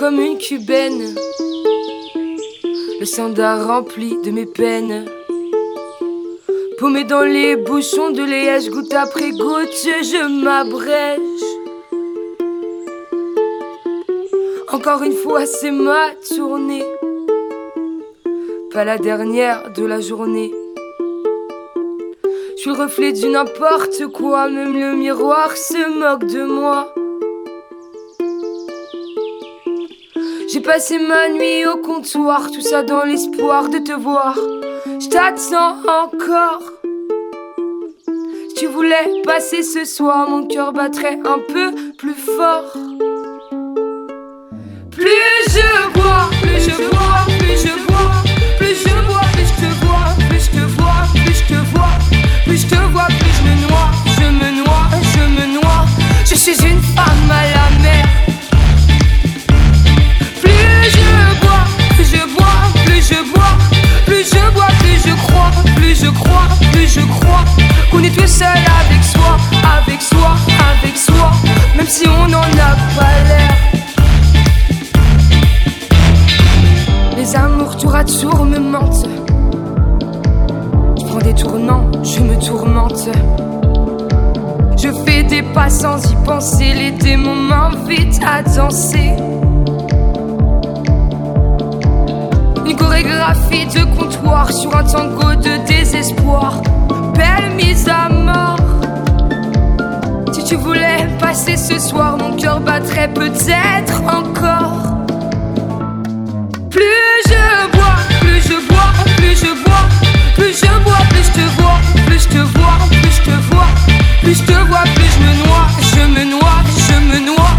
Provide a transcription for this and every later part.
comme une cubaine. Le sandar rempli de mes peines. Paumé dans les bouchons de liège, goutte après goutte, je m'abrège. Encore une fois, c'est ma tournée. Pas la dernière de la journée. Je suis le reflet du n'importe quoi, même le miroir se moque de moi. Passé ma nuit au comptoir, tout ça dans l'espoir de te voir. Je t'attends encore. Si tu voulais passer ce soir, mon cœur battrait un peu plus fort. Plus je bois, plus je bois, plus je bois, plus je bois, plus je te vois, plus je te vois, plus je te vois, plus je te vois, plus je me noie, je me noie, je me noie. Je suis une femme à la qu'on est tout seul avec soi, avec soi, avec soi, même si on n'en a pas l'air. Les amours tour à tour me mentent. Je prends des tournants, je me tourmente. Je fais des pas sans y penser, les démons m'invitent à danser. Une chorégraphie de comptoir sur un tango de désespoir. Belle mise à mort. Si tu voulais passer ce soir, mon cœur battrait peut-être encore. Plus je bois, plus je bois, plus je bois, plus je bois, plus je te vois, plus je te vois, plus je te vois, plus je te vois, plus je me noie, je me noie, je me noie.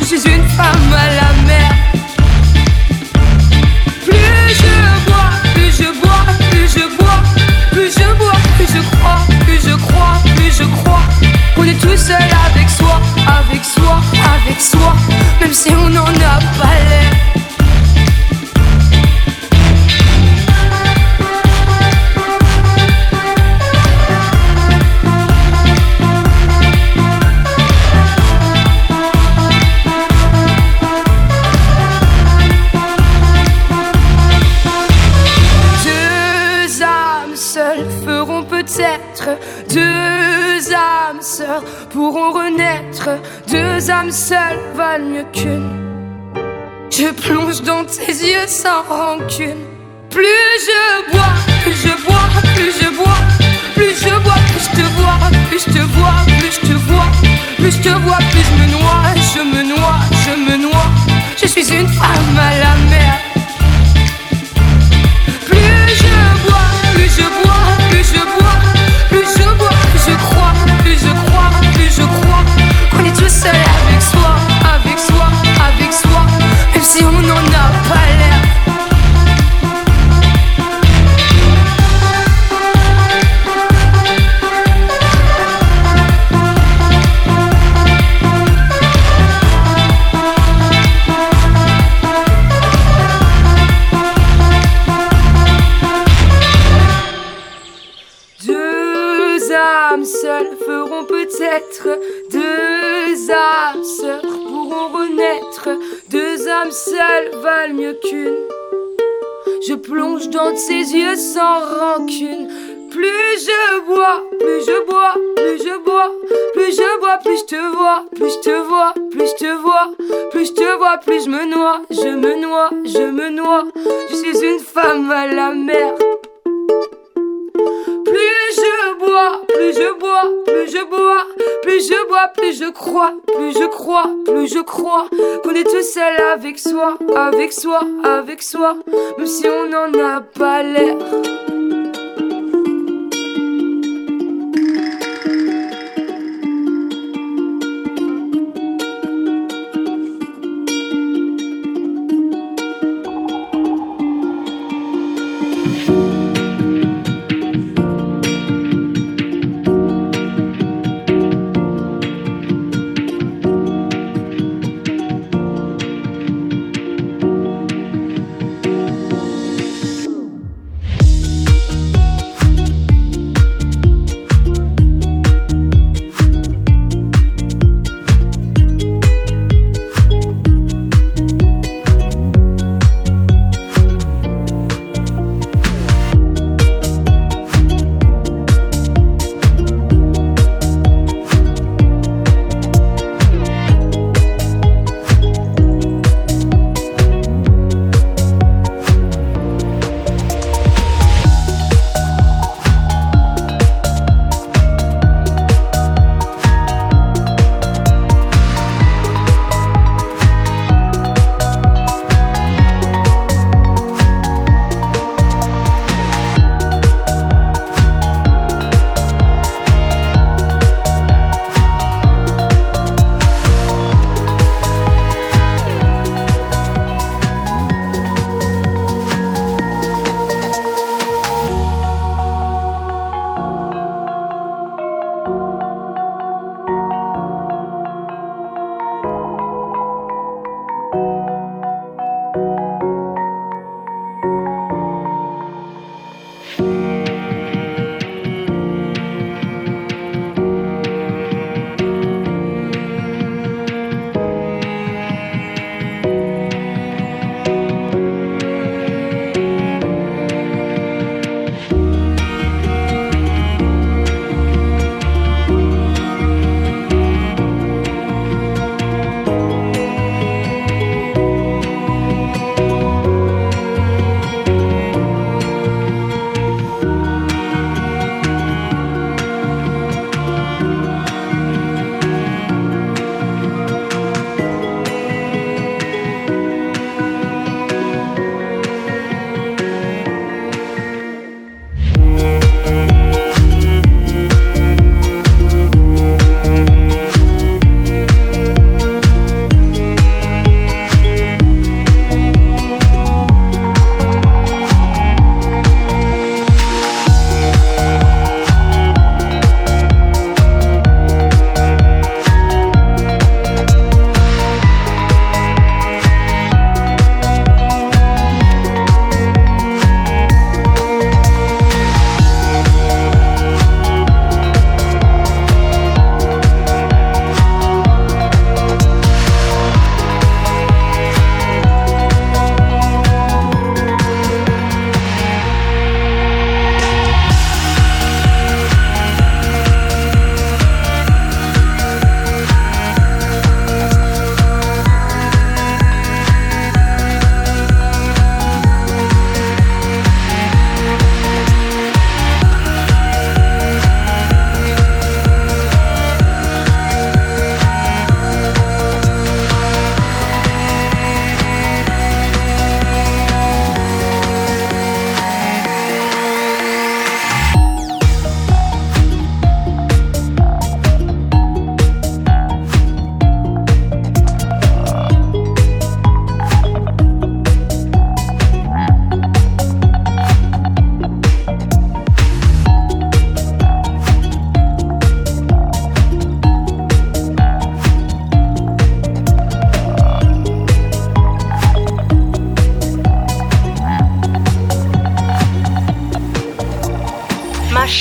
Je suis une femme à la seul avec soi, avec soi, avec soi, même si on n'en a pas l'air. Seules valent mieux qu'une. Je plonge dans tes yeux sans rancune. Plus je bois, plus je bois, plus je bois, plus je bois, plus je te vois, plus je te vois, plus je te vois, plus je te vois, plus je me noie, je me noie, je me noie. Je suis une femme à la mer. Avec soi, avec soi, même si on n'en a pas l'air.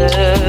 je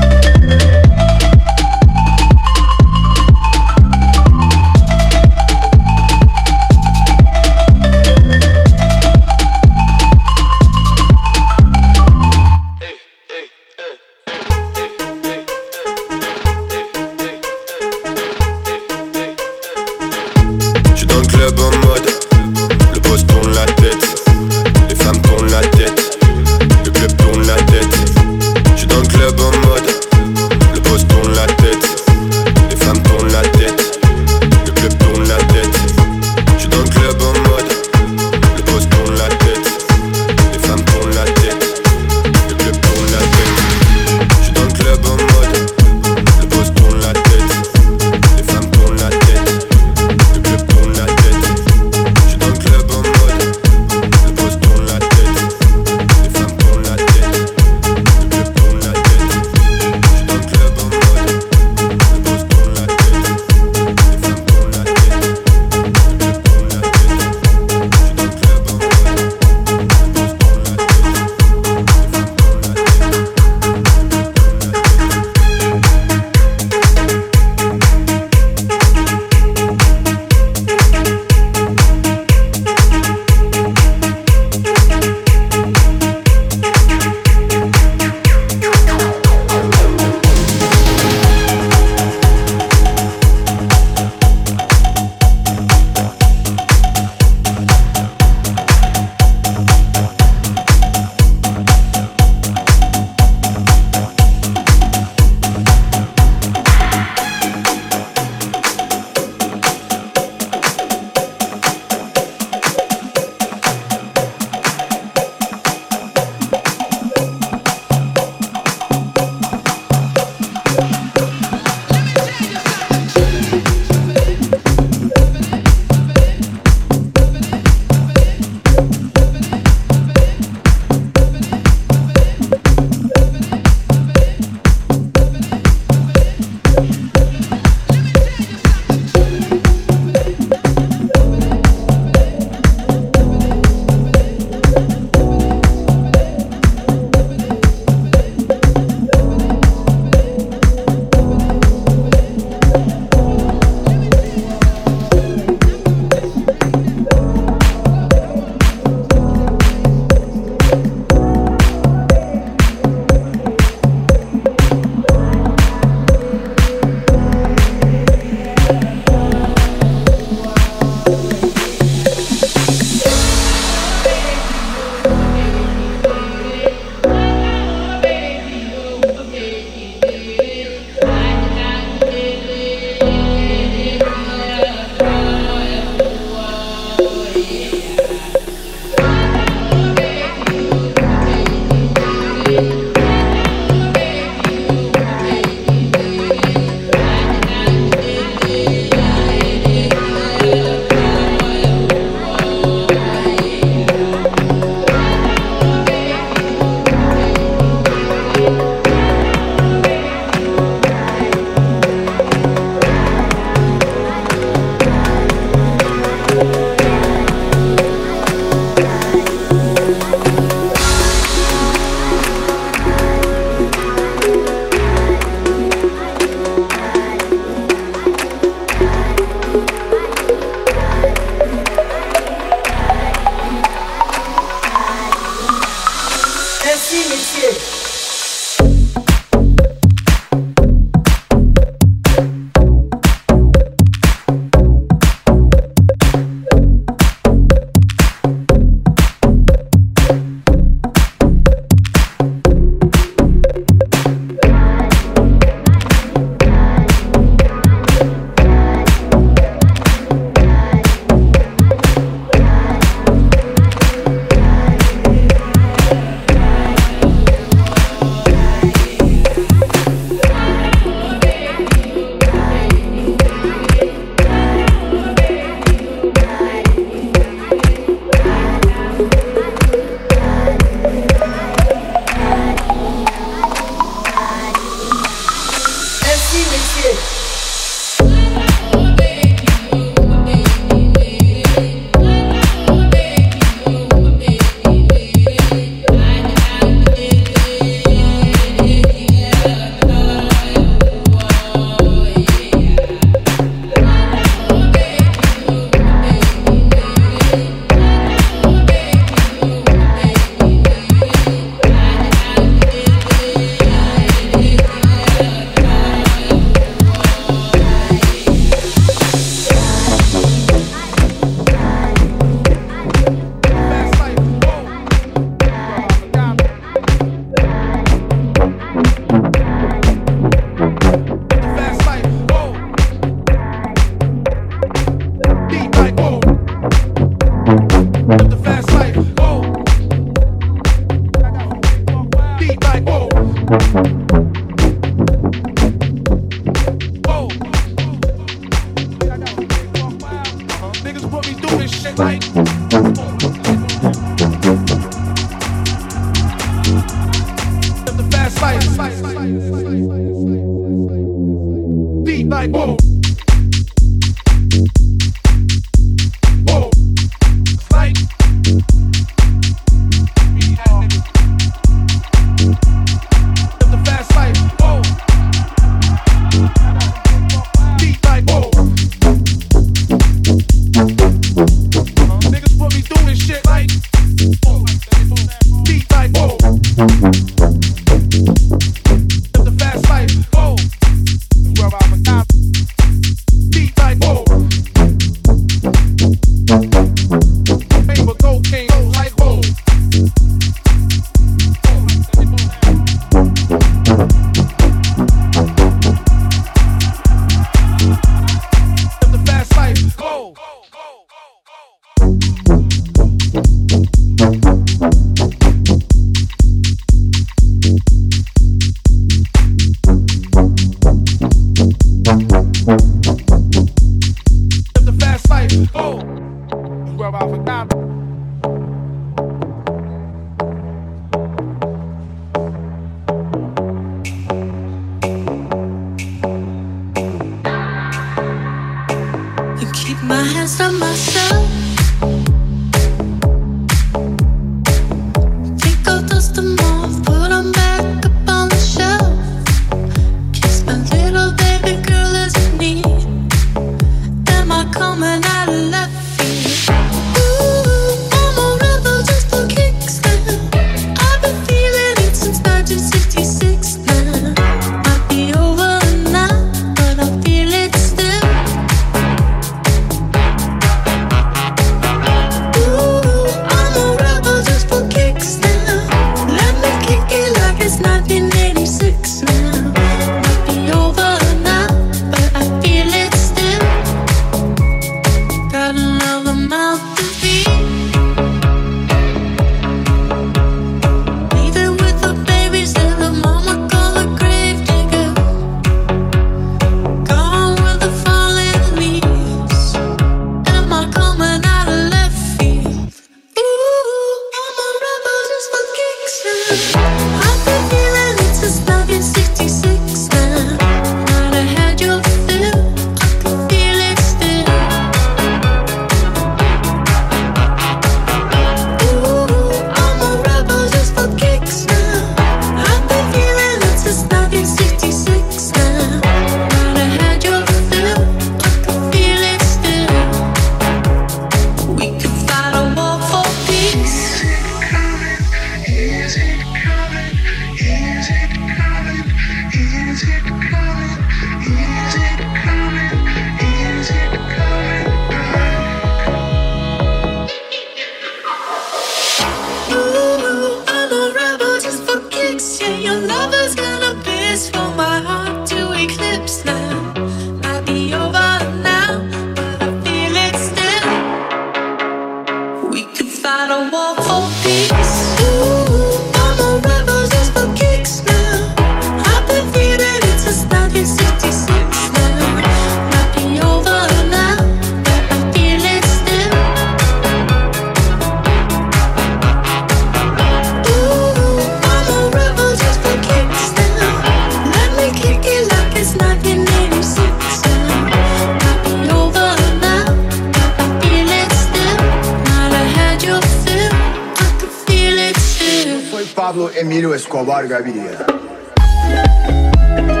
Thank you.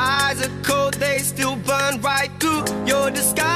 eyes are cold, they still burn right through your disguise.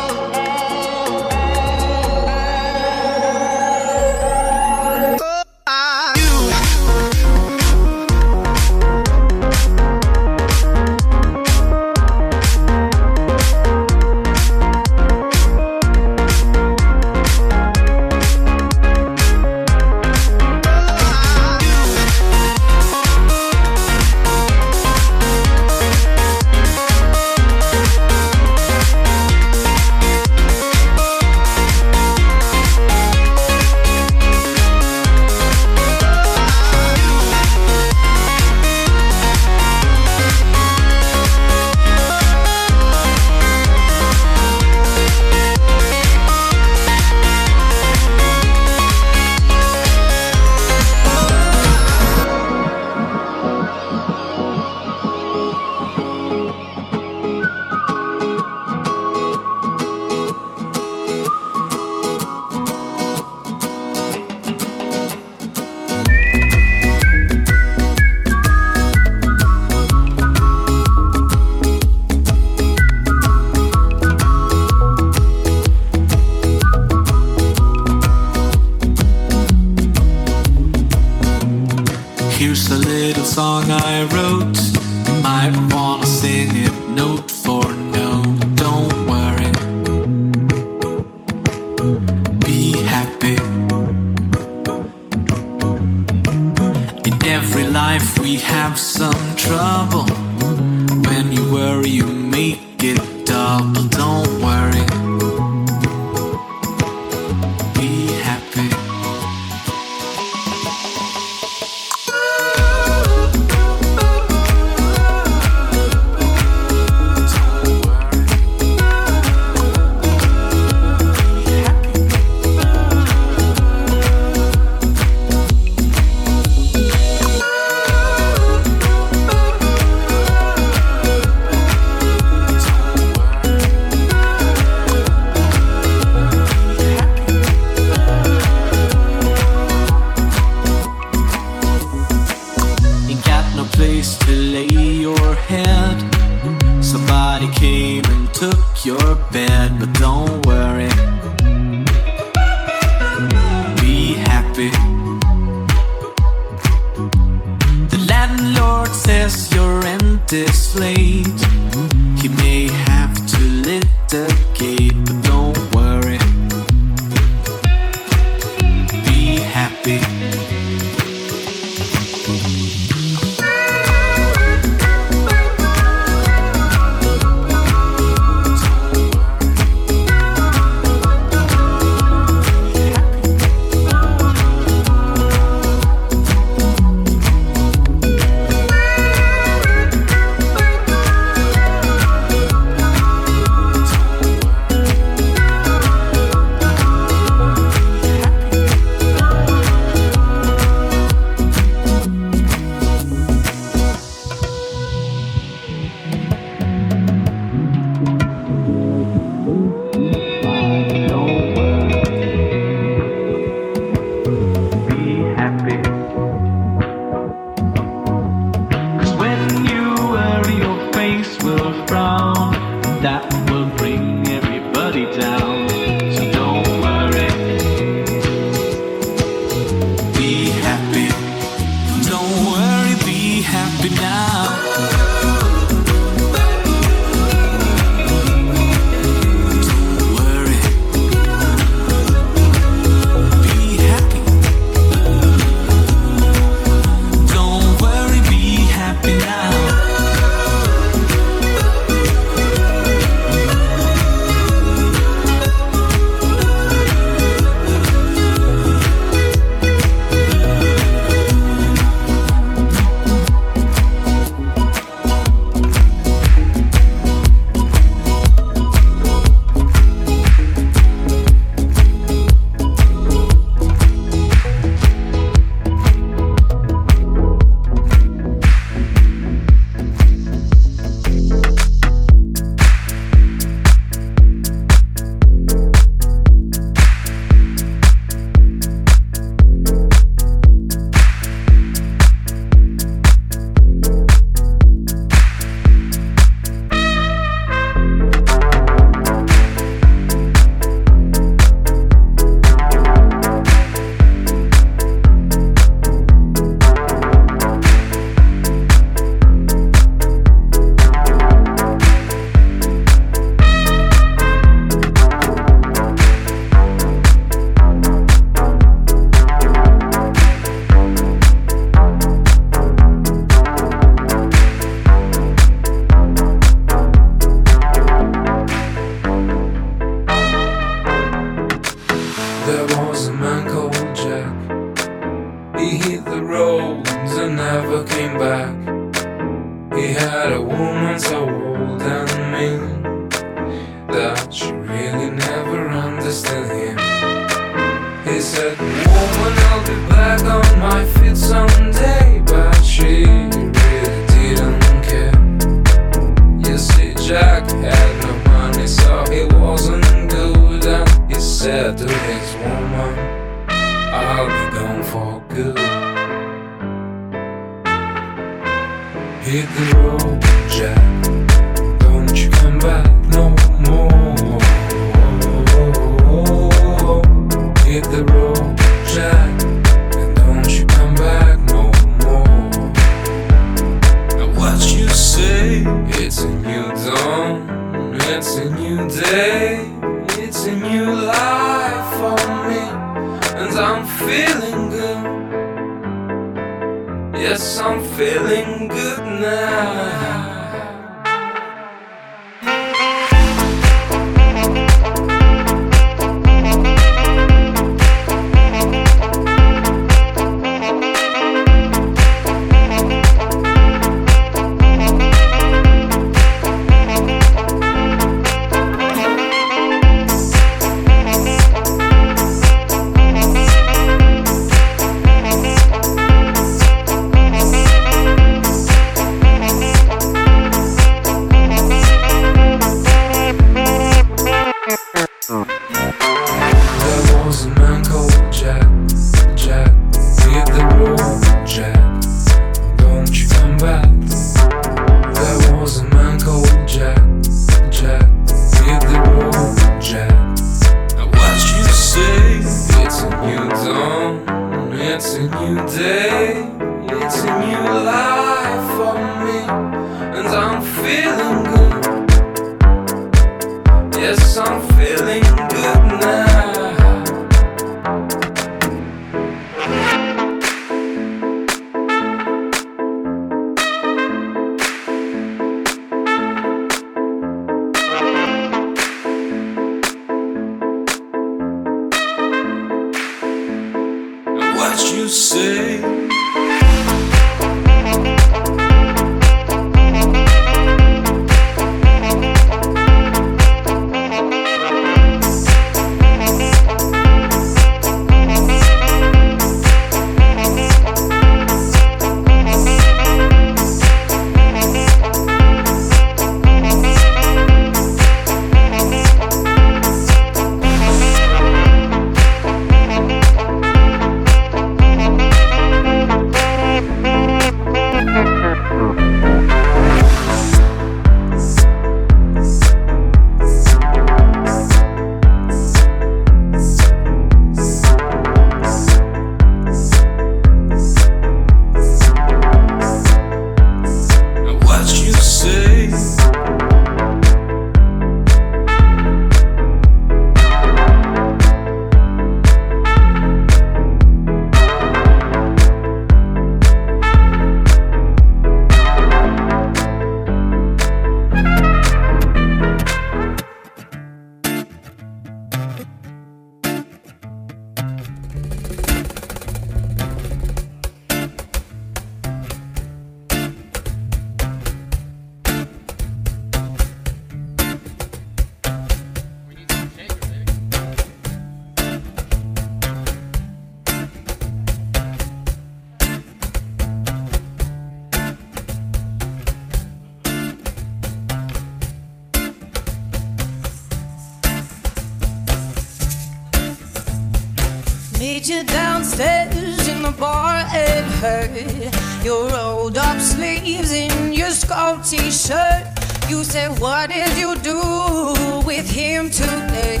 gold t-shirt. You said, what did you do with him today?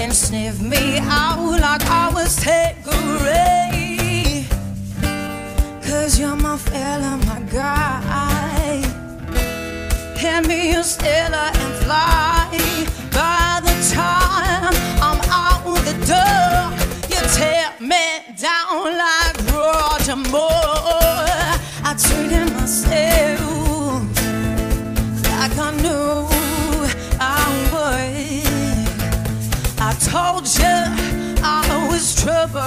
And sniff me out like I was Tanqueray Cause you're my fella, my guy. Hand me a Stella and fly. By the time I'm out the door You tear me down like Roger Moore. I treated myself told you I was trouble.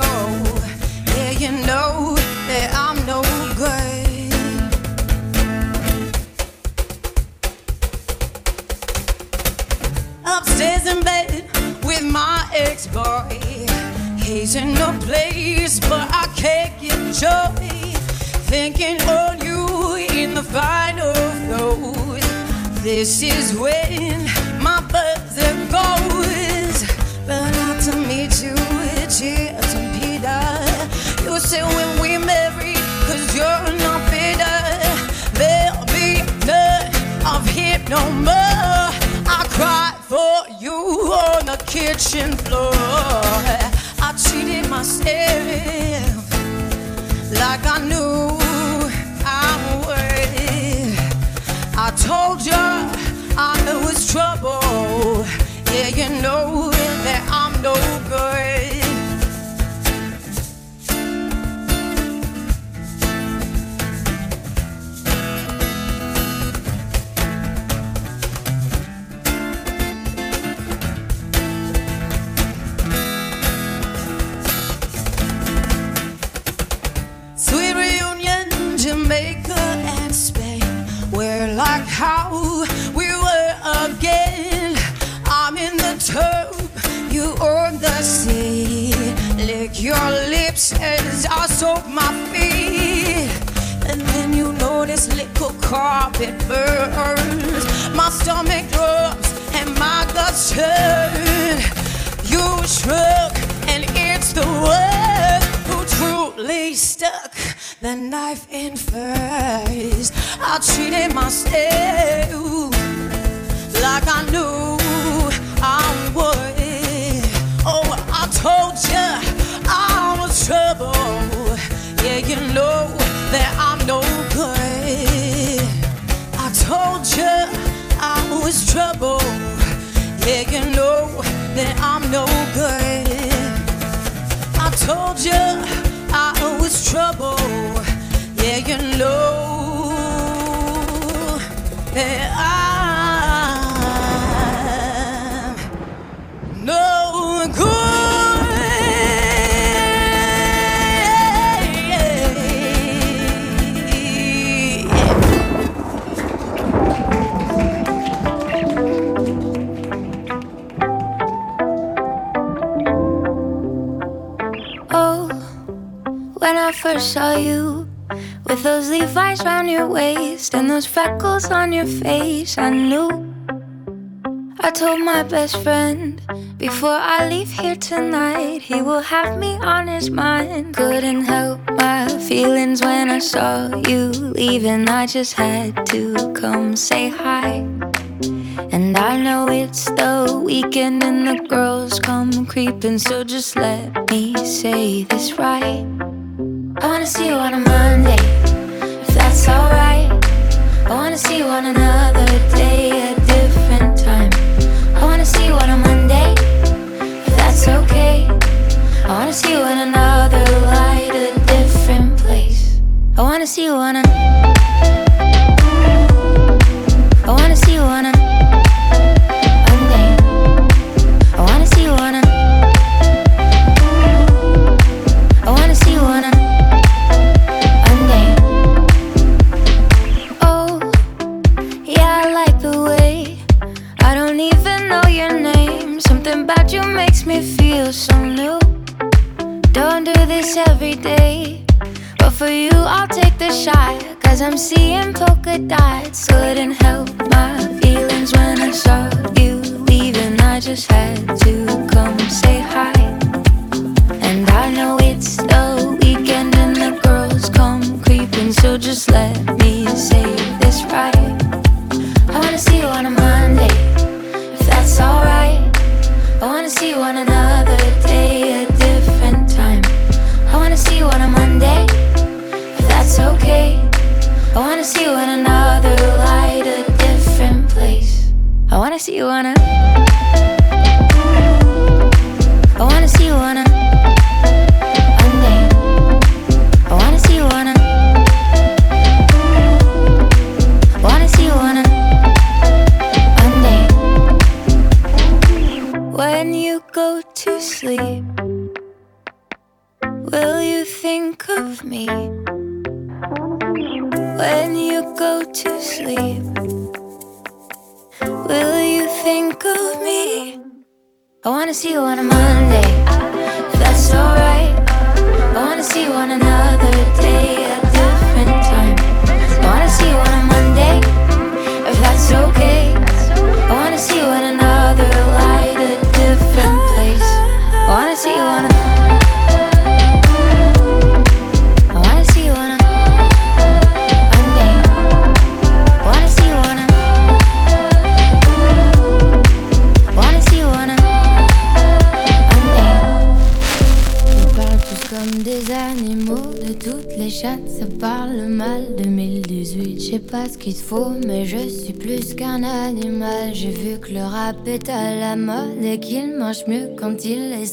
Yeah, you know that I'm no good. Upstairs in bed with my ex boy. He's in no place, but I can't get joy. Thinking on you in the final note. This is when my buzzer goes. But not to meet you at Jason Peter. You said when we marry, cause you're not bitter. There'll be none of him no more. I cried for you on the kitchen floor. I cheated myself like I knew I'm. I told you I knew was trouble. Yeah, you know that I'm no good. says I soak my feet, and then you notice little carpet burns. My stomach drops and my guts turn. You shrug, and it's the one who truly stuck the knife in first. I treated myself like I knew I would. teacher, I was trouble. Yeah, you know that I'm no good. I told you I was trouble. Yeah, you know that I. first saw you with those Levi's round your waist and those freckles on your face, I knew. I told my best friend before I leave here tonight, he will have me on his mind. Couldn't help my feelings when I saw you leaving. I just had to come say hi. And I know it's the weekend and the girls come creeping, so just let me say this right. I wanna see you on a Monday, if that's alright. I wanna see you on another day, a different time. I wanna see you on a Monday, if that's okay. I wanna see you in another light, a different place. I wanna see you on a. I wanna see Cause I'm seeing polka dots. Couldn't help my feelings when I saw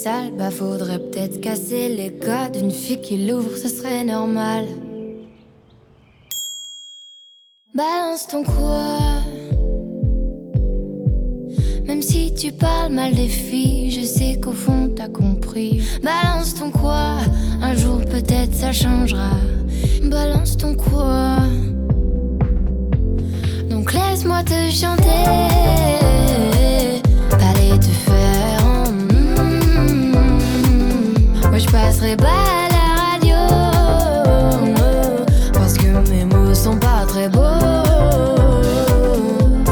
Bah, faudrait peut-être casser les codes d'une fille qui l'ouvre, ce serait normal. Balance ton quoi Même si tu parles mal des filles, je sais qu'au fond t'as compris. Balance ton quoi Un jour peut-être ça changera. Balance ton quoi Donc laisse-moi te chanter. Pas à la radio. Parce que mes mots sont pas très beaux.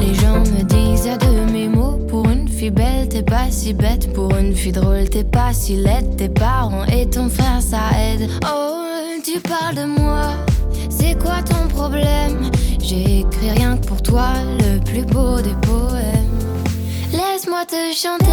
Les gens me disent à de mes mots. Pour une fille belle, t'es pas si bête. Pour une fille drôle, t'es pas si laide. Tes parents et ton frère, ça aide. Oh, tu parles de moi. C'est quoi ton problème? J'ai écrit rien que pour toi, le plus beau des poèmes. Laisse-moi te chanter.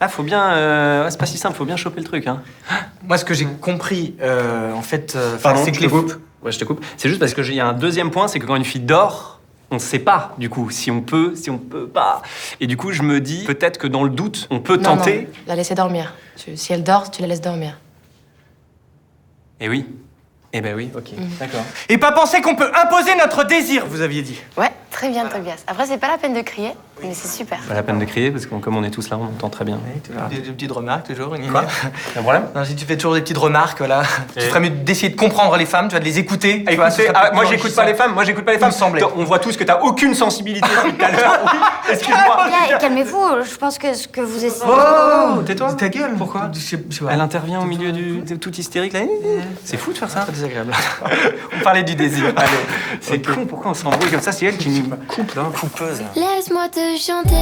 Ah, faut bien. euh, ouais, c'est pas si simple, faut bien choper le truc, hein. Moi, ce que j'ai compris, euh, en fait, euh, Pardon, c'est je que te les coupe. Ouais, je te coupe. C'est juste parce qu'il y a un deuxième point, c'est que quand une fille dort, on sait pas, du coup, si on peut, si on peut pas. Et du coup, je me dis, peut-être que dans le doute, on peut Non, tenter. non, la laisser dormir. Tu- si elle dort, tu la laisses dormir. Et oui. Eh ben oui, ok. D'accord. Et pas penser qu'on peut imposer notre désir, vous aviez dit. Ouais, très bien, Tobias. Après, c'est pas la peine de crier, mais c'est super. Pas la peine de crier, parce que comme on est tous là, on entend très bien. Des, des petites remarques toujours. une Quoi idée. Un problème Non, si tu fais toujours des petites remarques, voilà. Et- Tu ferais mieux d'essayer de comprendre les femmes, tu vas de les écouter. tu vois, ce Écoutez, serait ah, moi j'écoute pas les femmes, moi j'écoute pas les femmes. semblait. On voit tous que t'as aucune sensibilité Excuse-moi. Calmez-vous, je pense que ce que vous essayez. Oh, tais-toi. Ta gueule. Pourquoi. Elle intervient au milieu du de tout hystérique là. C'est fou de faire ça. Très désagréable. on parlait du désir. C'est con, pourquoi on s'embrouille comme ça? C'est elle qui nous coupe. Coupeuse. Laisse-moi te chanter,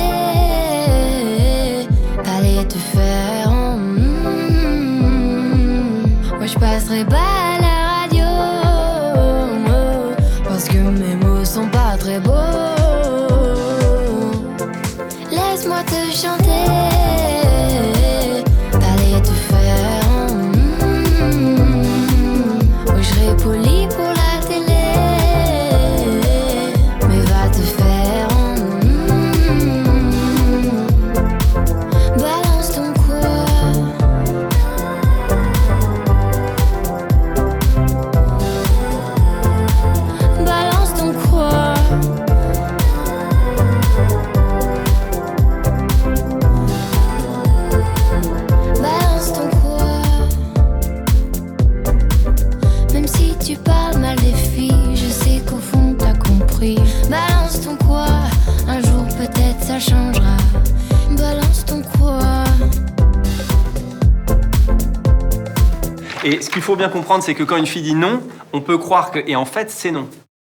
aller te faire. en mm. Moi je passerai pas à la radio, parce que mes mots sont pas très beaux. Laisse-moi te Et ce qu'il faut bien comprendre, c'est que quand une fille dit non, on peut croire que. Et en fait, c'est non.